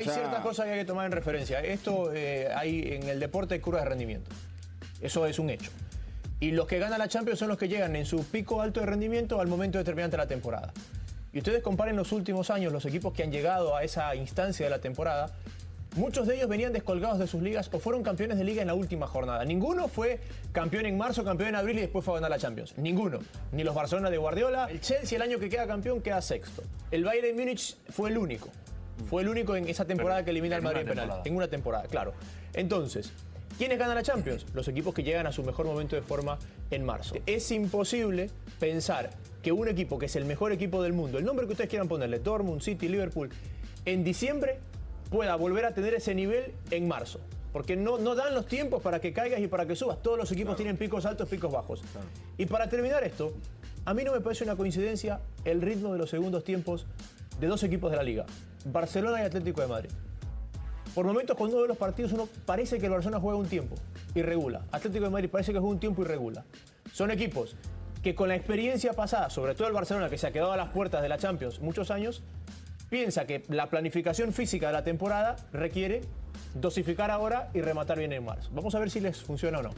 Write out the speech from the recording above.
hay ciertas cosas que hay que tomar en referencia. Esto eh, hay en el deporte hay curvas de rendimiento. Eso es un hecho. Y los que ganan la Champions son los que llegan en su pico alto de rendimiento al momento determinante de la temporada. Y ustedes comparen los últimos años los equipos que han llegado a esa instancia de la temporada. Muchos de ellos venían descolgados de sus ligas o fueron campeones de liga en la última jornada. Ninguno fue campeón en marzo, campeón en abril y después fue a ganar la Champions. Ninguno. Ni los Barcelona de Guardiola. El Chelsea el año que queda campeón queda sexto. El Bayern Múnich fue el único. Fue el único en esa temporada que elimina al Madrid en penal. En una temporada, claro. Entonces, ¿Quiénes ganan la Champions? Los equipos que llegan a su mejor momento de forma en marzo. Es imposible pensar que un equipo que es el mejor equipo del mundo, el nombre que ustedes quieran ponerle, Dortmund, City, Liverpool, en diciembre pueda volver a tener ese nivel en marzo. Porque no, no dan los tiempos para que caigas y para que subas. Todos los equipos tienen picos altos, picos bajos. Y para terminar esto, a mí no me parece una coincidencia el ritmo de los segundos tiempos de dos equipos de la liga, Barcelona y Atlético de Madrid. Por momentos, cuando uno ve los partidos, uno parece que el Barcelona juega un tiempo y regula. Atlético de Madrid parece que juega un tiempo y regula. Son equipos que con la experiencia pasada, sobre todo el Barcelona, que se ha quedado a las puertas de la Champions muchos años, piensa que la planificación física de la temporada requiere dosificar ahora y rematar bien en marzo. Vamos a ver si les funciona o no.